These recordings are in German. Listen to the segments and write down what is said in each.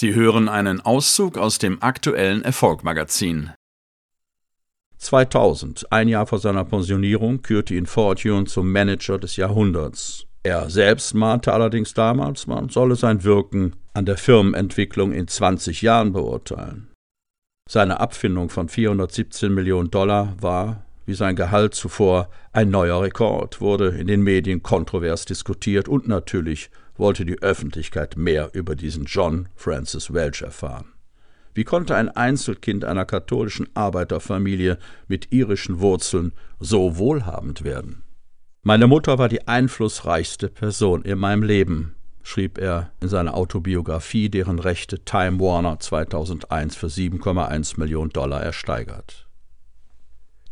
Sie hören einen Auszug aus dem aktuellen Erfolgmagazin. 2000, ein Jahr vor seiner Pensionierung, kürte ihn Fortune zum Manager des Jahrhunderts. Er selbst mahnte allerdings damals, man solle sein Wirken an der Firmenentwicklung in 20 Jahren beurteilen. Seine Abfindung von 417 Millionen Dollar war, wie sein Gehalt zuvor, ein neuer Rekord, wurde in den Medien kontrovers diskutiert und natürlich wollte die Öffentlichkeit mehr über diesen John Francis Welch erfahren. Wie konnte ein Einzelkind einer katholischen Arbeiterfamilie mit irischen Wurzeln so wohlhabend werden? Meine Mutter war die einflussreichste Person in meinem Leben, schrieb er in seiner Autobiografie, deren Rechte Time Warner 2001 für 7,1 Millionen Dollar ersteigert.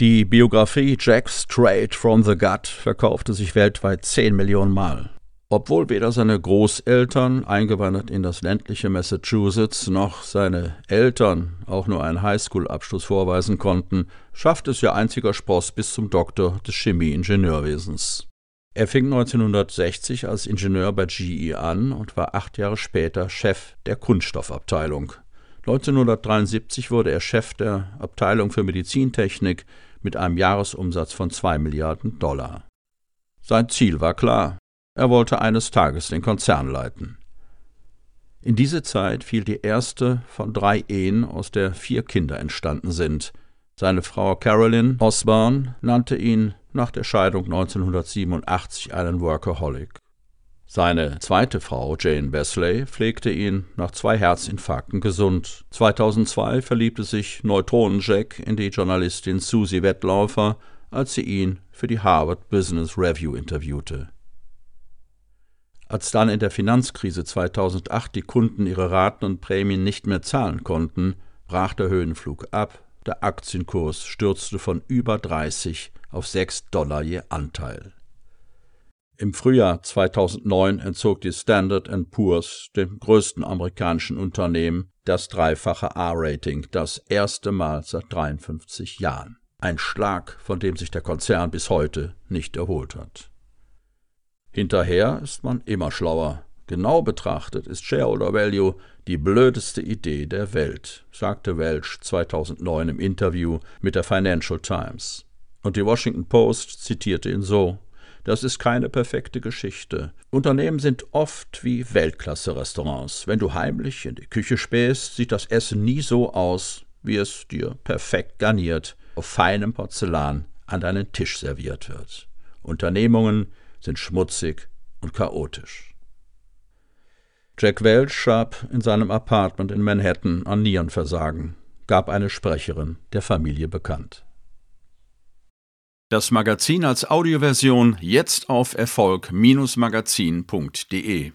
Die Biografie Jack Straight from the Gut verkaufte sich weltweit 10 Millionen Mal. Obwohl weder seine Großeltern, eingewandert in das ländliche Massachusetts, noch seine Eltern auch nur einen Highschool-Abschluss vorweisen konnten, schaffte es ihr einziger Spross bis zum Doktor des Chemie-Ingenieurwesens. Er fing 1960 als Ingenieur bei GE an und war acht Jahre später Chef der Kunststoffabteilung. 1973 wurde er Chef der Abteilung für Medizintechnik mit einem Jahresumsatz von zwei Milliarden Dollar. Sein Ziel war klar, er wollte eines Tages den Konzern leiten. In diese Zeit fiel die erste von drei Ehen, aus der vier Kinder entstanden sind. Seine Frau Carolyn Osborne nannte ihn nach der Scheidung 1987 einen Workaholic. Seine zweite Frau, Jane Besley, pflegte ihn nach zwei Herzinfarkten gesund. 2002 verliebte sich Neutronen-Jack in die Journalistin Susie Wettlaufer, als sie ihn für die Harvard Business Review interviewte. Als dann in der Finanzkrise 2008 die Kunden ihre Raten und Prämien nicht mehr zahlen konnten, brach der Höhenflug ab, der Aktienkurs stürzte von über 30 auf 6 Dollar je Anteil. Im Frühjahr 2009 entzog die Standard Poor's, dem größten amerikanischen Unternehmen, das dreifache A-Rating, das erste Mal seit 53 Jahren. Ein Schlag, von dem sich der Konzern bis heute nicht erholt hat. Hinterher ist man immer schlauer. Genau betrachtet ist Shareholder Value die blödeste Idee der Welt, sagte Welch 2009 im Interview mit der Financial Times. Und die Washington Post zitierte ihn so: Das ist keine perfekte Geschichte. Unternehmen sind oft wie Weltklasse-Restaurants. Wenn du heimlich in die Küche spähst, sieht das Essen nie so aus, wie es dir perfekt garniert auf feinem Porzellan an deinen Tisch serviert wird. Unternehmungen sind schmutzig und chaotisch. Jack Welch starb in seinem Apartment in Manhattan an Nierenversagen, gab eine Sprecherin der Familie bekannt. Das Magazin als Audioversion jetzt auf Erfolg-magazin.de